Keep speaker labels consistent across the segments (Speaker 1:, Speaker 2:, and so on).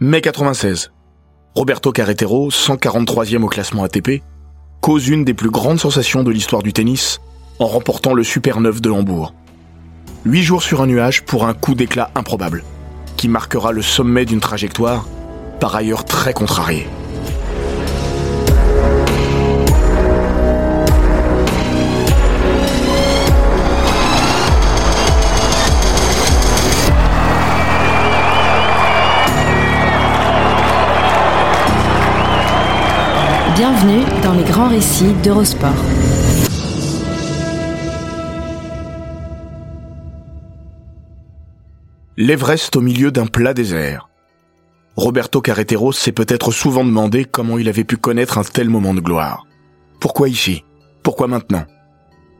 Speaker 1: Mai 96. Roberto Carretero, 143e au classement ATP, cause une des plus grandes sensations de l'histoire du tennis en remportant le Super 9 de Hambourg. Huit jours sur un nuage pour un coup d'éclat improbable, qui marquera le sommet d'une trajectoire par ailleurs très contrariée.
Speaker 2: Bienvenue dans les grands récits d'Eurosport.
Speaker 1: L'Everest au milieu d'un plat désert. Roberto Carretero s'est peut-être souvent demandé comment il avait pu connaître un tel moment de gloire. Pourquoi ici? Pourquoi maintenant?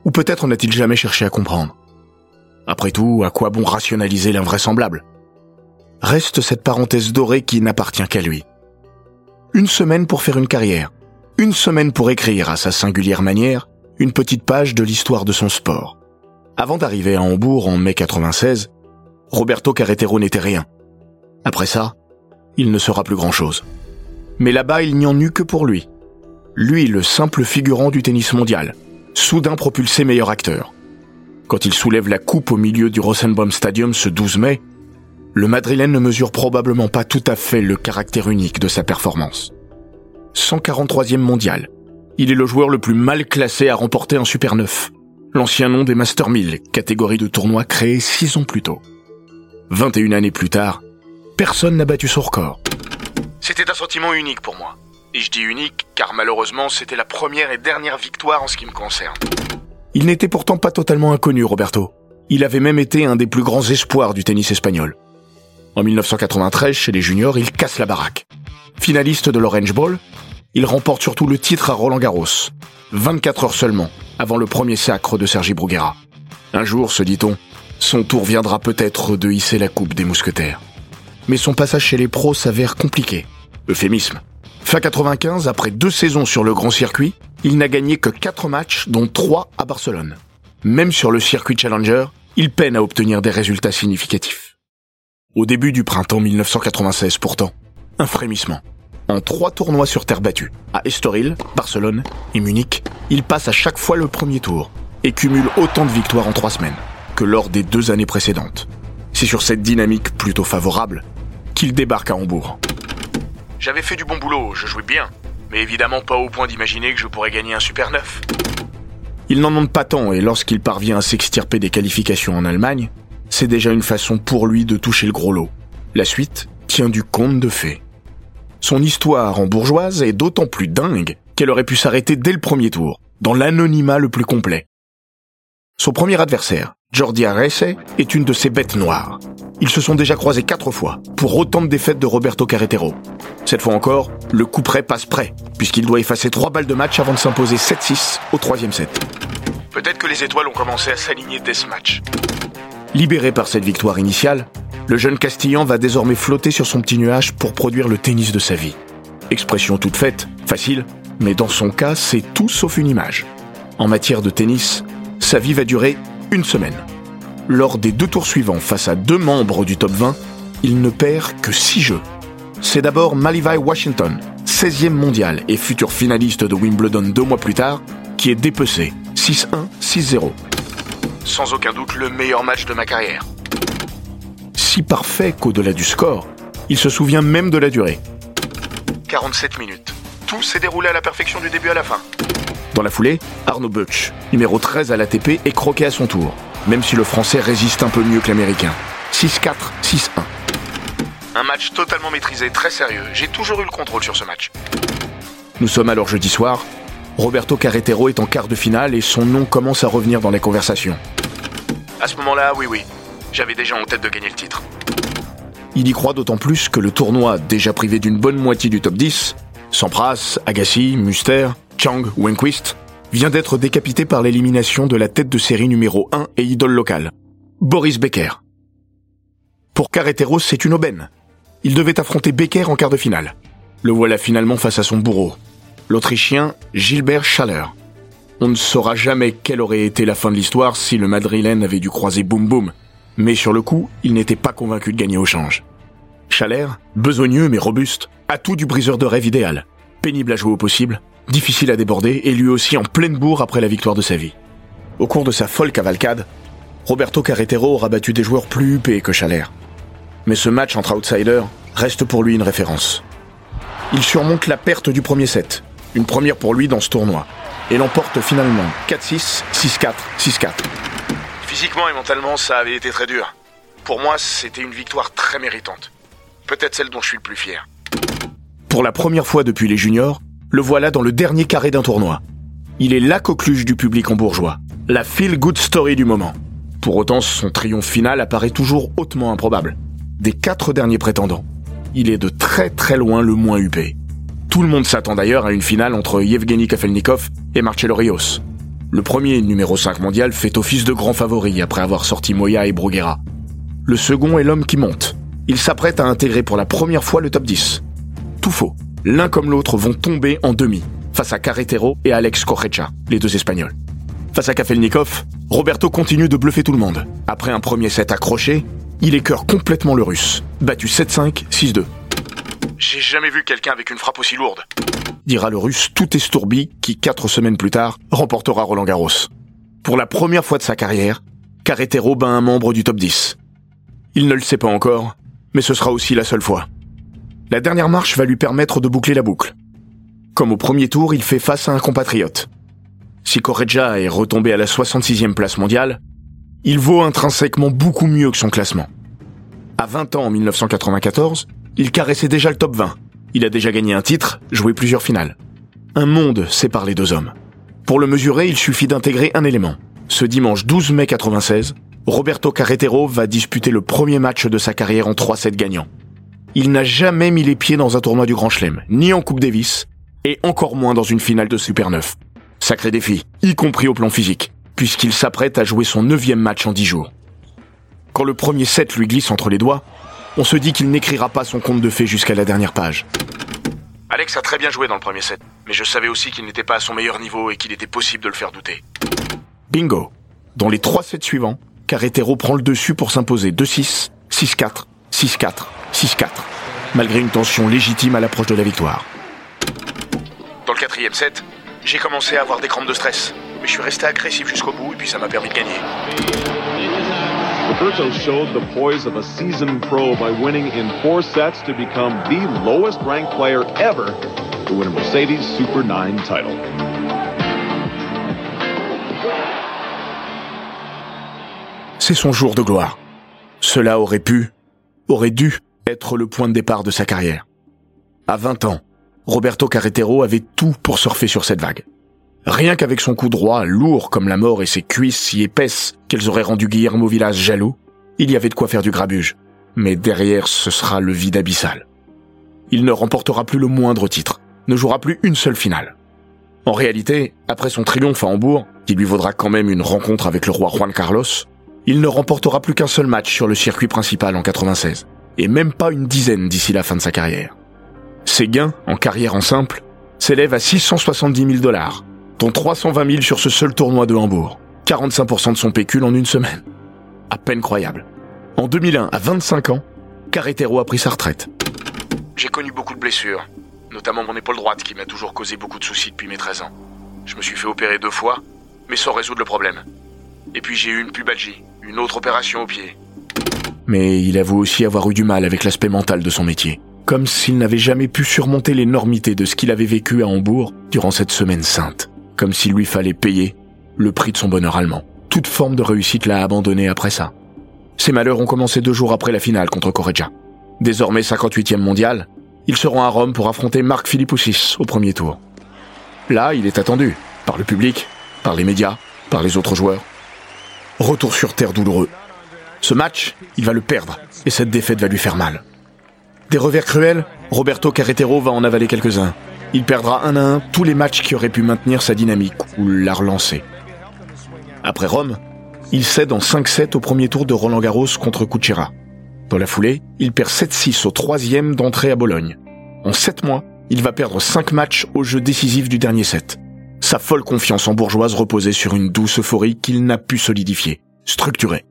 Speaker 1: Ou peut-être n'a-t-il jamais cherché à comprendre. Après tout, à quoi bon rationaliser l'invraisemblable? Reste cette parenthèse dorée qui n'appartient qu'à lui. Une semaine pour faire une carrière. Une semaine pour écrire, à sa singulière manière, une petite page de l'histoire de son sport. Avant d'arriver à Hambourg en mai 96, Roberto Carretero n'était rien. Après ça, il ne sera plus grand-chose. Mais là-bas, il n'y en eut que pour lui. Lui, le simple figurant du tennis mondial, soudain propulsé meilleur acteur. Quand il soulève la coupe au milieu du Rosenbaum Stadium ce 12 mai, le Madrilène ne mesure probablement pas tout à fait le caractère unique de sa performance. 143e mondial. Il est le joueur le plus mal classé à remporter un Super 9, l'ancien nom des Master 1000, catégorie de tournoi créée six ans plus tôt. 21 années plus tard, personne n'a battu son record. C'était un sentiment unique pour moi. Et je dis unique car malheureusement c'était la première et dernière victoire en ce qui me concerne. Il n'était pourtant pas totalement inconnu, Roberto. Il avait même été un des plus grands espoirs du tennis espagnol. En 1993, chez les juniors, il casse la baraque. Finaliste de l'Orange Bowl, il remporte surtout le titre à Roland Garros, 24 heures seulement avant le premier sacre de Sergi Bruguera. Un jour, se dit-on, son tour viendra peut-être de hisser la coupe des mousquetaires. Mais son passage chez les pros s'avère compliqué. Euphémisme. Fin 95, après deux saisons sur le grand circuit, il n'a gagné que 4 matchs, dont 3 à Barcelone. Même sur le circuit Challenger, il peine à obtenir des résultats significatifs. Au début du printemps 1996 pourtant, un frémissement. En trois tournois sur terre battue, à Estoril, Barcelone et Munich, il passe à chaque fois le premier tour et cumule autant de victoires en trois semaines que lors des deux années précédentes. C'est sur cette dynamique plutôt favorable qu'il débarque à Hambourg. J'avais fait du bon boulot, je jouais bien, mais évidemment pas au point d'imaginer que je pourrais gagner un Super 9. Il n'en demande pas tant et lorsqu'il parvient à s'extirper des qualifications en Allemagne, c'est déjà une façon pour lui de toucher le gros lot. La suite tient du conte de fées. Son histoire en bourgeoise est d'autant plus dingue qu'elle aurait pu s'arrêter dès le premier tour, dans l'anonymat le plus complet. Son premier adversaire, Jordi Arese, est une de ses bêtes noires. Ils se sont déjà croisés quatre fois, pour autant de défaites de Roberto Carretero. Cette fois encore, le coup près passe près, puisqu'il doit effacer trois balles de match avant de s'imposer 7-6 au troisième set. Peut-être que les étoiles ont commencé à s'aligner dès ce match. Libéré par cette victoire initiale, le jeune Castillan va désormais flotter sur son petit nuage pour produire le tennis de sa vie. Expression toute faite, facile, mais dans son cas, c'est tout sauf une image. En matière de tennis, sa vie va durer une semaine. Lors des deux tours suivants face à deux membres du top 20, il ne perd que six jeux. C'est d'abord Malivai Washington, 16e mondial et futur finaliste de Wimbledon deux mois plus tard, qui est dépecé 6-1, 6-0. Sans aucun doute le meilleur match de ma carrière. Parfait qu'au-delà du score, il se souvient même de la durée. 47 minutes. Tout s'est déroulé à la perfection du début à la fin. Dans la foulée, Arnaud Butch, numéro 13 à l'ATP, est croqué à son tour, même si le français résiste un peu mieux que l'américain. 6-4, 6-1. Un match totalement maîtrisé, très sérieux. J'ai toujours eu le contrôle sur ce match. Nous sommes alors jeudi soir, Roberto Carretero est en quart de finale et son nom commence à revenir dans les conversations.
Speaker 3: À ce moment-là, oui, oui. J'avais déjà en tête de gagner le titre.
Speaker 1: Il y croit d'autant plus que le tournoi, déjà privé d'une bonne moitié du top 10, Sampras, Agassi, Muster, Chang ou vient d'être décapité par l'élimination de la tête de série numéro 1 et idole locale, Boris Becker. Pour Carreteros, c'est une aubaine. Il devait affronter Becker en quart de finale. Le voilà finalement face à son bourreau, l'Autrichien Gilbert Schaller. On ne saura jamais quelle aurait été la fin de l'histoire si le Madrilène avait dû croiser Boum Boum, mais sur le coup, il n'était pas convaincu de gagner au change. Schaller, besogneux mais robuste, a tout du briseur de rêve idéal. Pénible à jouer au possible, difficile à déborder et lui aussi en pleine bourre après la victoire de sa vie. Au cours de sa folle cavalcade, Roberto Carretero aura battu des joueurs plus huppés que Schaller. Mais ce match entre outsiders reste pour lui une référence. Il surmonte la perte du premier set, une première pour lui dans ce tournoi, et l'emporte finalement 4-6, 6-4, 6-4.
Speaker 3: Physiquement et mentalement, ça avait été très dur. Pour moi, c'était une victoire très méritante. Peut-être celle dont je suis le plus fier.
Speaker 1: Pour la première fois depuis les juniors, le voilà dans le dernier carré d'un tournoi. Il est la coqueluche du public en la feel-good story du moment. Pour autant, son triomphe final apparaît toujours hautement improbable. Des quatre derniers prétendants, il est de très très loin le moins huppé. Tout le monde s'attend d'ailleurs à une finale entre Yevgeny Kafelnikov et Marcelo Rios. Le premier, numéro 5 mondial, fait office de grand favori après avoir sorti Moya et Bruguera. Le second est l'homme qui monte. Il s'apprête à intégrer pour la première fois le top 10. Tout faux. L'un comme l'autre vont tomber en demi, face à Carretero et Alex Correcha, les deux Espagnols. Face à Kafelnikov, Roberto continue de bluffer tout le monde. Après un premier set accroché, il écœure complètement le russe, battu 7-5, 6-2.
Speaker 3: J'ai jamais vu quelqu'un avec une frappe aussi lourde.
Speaker 1: Dira le russe tout estourbi qui, quatre semaines plus tard, remportera Roland Garros. Pour la première fois de sa carrière, Carretero bat un membre du top 10. Il ne le sait pas encore, mais ce sera aussi la seule fois. La dernière marche va lui permettre de boucler la boucle. Comme au premier tour, il fait face à un compatriote. Si Correggia est retombé à la 66e place mondiale, il vaut intrinsèquement beaucoup mieux que son classement. À 20 ans en 1994, il caressait déjà le top 20. Il a déjà gagné un titre, joué plusieurs finales. Un monde sépare les deux hommes. Pour le mesurer, il suffit d'intégrer un élément. Ce dimanche 12 mai 96, Roberto Carretero va disputer le premier match de sa carrière en 3-7 gagnants. Il n'a jamais mis les pieds dans un tournoi du Grand Chelem, ni en Coupe Davis, et encore moins dans une finale de Super 9. Sacré défi, y compris au plan physique puisqu'il s'apprête à jouer son neuvième match en dix jours. Quand le premier set lui glisse entre les doigts, on se dit qu'il n'écrira pas son conte de fées jusqu'à la dernière page.
Speaker 3: Alex a très bien joué dans le premier set, mais je savais aussi qu'il n'était pas à son meilleur niveau et qu'il était possible de le faire douter.
Speaker 1: Bingo Dans les trois sets suivants, Carretero prend le dessus pour s'imposer 2-6, 6-4, 6-4, 6-4, malgré une tension légitime à l'approche de la victoire.
Speaker 3: Dans le quatrième set, j'ai commencé à avoir des crampes de stress mais je suis resté agressif jusqu'au bout et puis ça m'a permis de gagner.
Speaker 4: Roberto showed the poise of a seasoned pro by winning in four sets to become the lowest ranked player ever to win a Mercedes Super 9 title.
Speaker 1: C'est son jour de gloire. Cela aurait pu, aurait dû être le point de départ de sa carrière. À 20 ans, Roberto Carretero avait tout pour surfer sur cette vague. Rien qu'avec son coup droit, lourd comme la mort et ses cuisses si épaisses qu'elles auraient rendu Guillermo Villas jaloux, il y avait de quoi faire du grabuge. Mais derrière, ce sera le vide abyssal. Il ne remportera plus le moindre titre, ne jouera plus une seule finale. En réalité, après son triomphe à Hambourg, qui lui vaudra quand même une rencontre avec le roi Juan Carlos, il ne remportera plus qu'un seul match sur le circuit principal en 96, et même pas une dizaine d'ici la fin de sa carrière. Ses gains, en carrière en simple, s'élèvent à 670 000 dollars, dont 320 000 sur ce seul tournoi de Hambourg. 45% de son pécule en une semaine. À peine croyable. En 2001, à 25 ans, Carretero a pris sa retraite.
Speaker 3: J'ai connu beaucoup de blessures, notamment mon épaule droite qui m'a toujours causé beaucoup de soucis depuis mes 13 ans. Je me suis fait opérer deux fois, mais sans résoudre le problème. Et puis j'ai eu une pubalgie, une autre opération au pied.
Speaker 1: Mais il avoue aussi avoir eu du mal avec l'aspect mental de son métier. Comme s'il n'avait jamais pu surmonter l'énormité de ce qu'il avait vécu à Hambourg durant cette semaine sainte comme s'il lui fallait payer le prix de son bonheur allemand. Toute forme de réussite l'a abandonné après ça. Ses malheurs ont commencé deux jours après la finale contre Correggia. Désormais 58e mondial, il se rend à Rome pour affronter Marc Philippoussis au premier tour. Là, il est attendu. Par le public, par les médias, par les autres joueurs. Retour sur terre douloureux. Ce match, il va le perdre, et cette défaite va lui faire mal. Des revers cruels, Roberto Carretero va en avaler quelques-uns. Il perdra un à un tous les matchs qui auraient pu maintenir sa dynamique ou la relancer. Après Rome, il cède en 5-7 au premier tour de Roland Garros contre Kuchera. Dans la foulée, il perd 7-6 au troisième d'entrée à Bologne. En 7 mois, il va perdre 5 matchs au jeu décisif du dernier set. Sa folle confiance en bourgeoise reposait sur une douce euphorie qu'il n'a pu solidifier, structurer.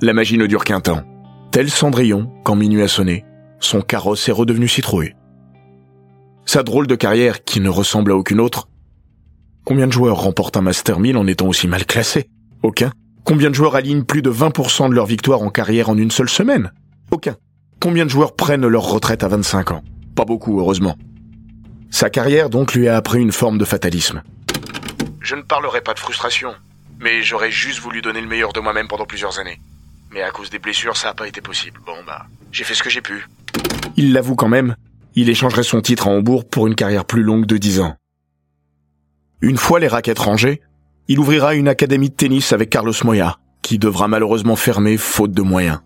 Speaker 1: La magie ne dure qu'un temps. Tel Cendrillon, quand minuit a sonné, son carrosse est redevenu citrouille. Sa drôle de carrière, qui ne ressemble à aucune autre. Combien de joueurs remportent un Master 1000 en étant aussi mal classés? Aucun. Combien de joueurs alignent plus de 20% de leur victoire en carrière en une seule semaine? Aucun. Combien de joueurs prennent leur retraite à 25 ans? Pas beaucoup, heureusement. Sa carrière donc lui a appris une forme de fatalisme.
Speaker 3: Je ne parlerai pas de frustration, mais j'aurais juste voulu donner le meilleur de moi-même pendant plusieurs années. Mais à cause des blessures, ça n'a pas été possible. Bon bah, j'ai fait ce que j'ai pu.
Speaker 1: Il l'avoue quand même, il échangerait son titre à Hambourg pour une carrière plus longue de 10 ans. Une fois les raquettes rangées, il ouvrira une académie de tennis avec Carlos Moya, qui devra malheureusement fermer faute de moyens.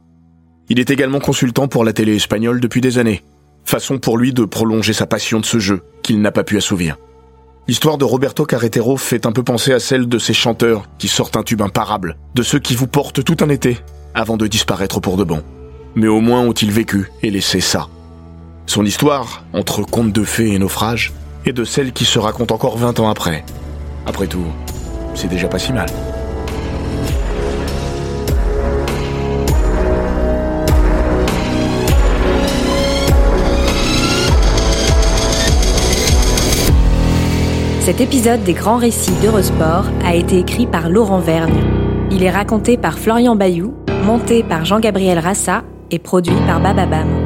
Speaker 1: Il est également consultant pour la télé espagnole depuis des années, façon pour lui de prolonger sa passion de ce jeu qu'il n'a pas pu assouvir. L'histoire de Roberto Carretero fait un peu penser à celle de ces chanteurs qui sortent un tube imparable, de ceux qui vous portent tout un été avant de disparaître pour de bon. Mais au moins ont-ils vécu et laissé ça. Son histoire, entre contes de fées et naufrages, est de celle qui se raconte encore 20 ans après. Après tout, c'est déjà pas si mal.
Speaker 2: Cet épisode des grands récits d'Eurosport a été écrit par Laurent Vergne. Il est raconté par Florian Bayou, monté par Jean-Gabriel Rassa et produit par Bababam.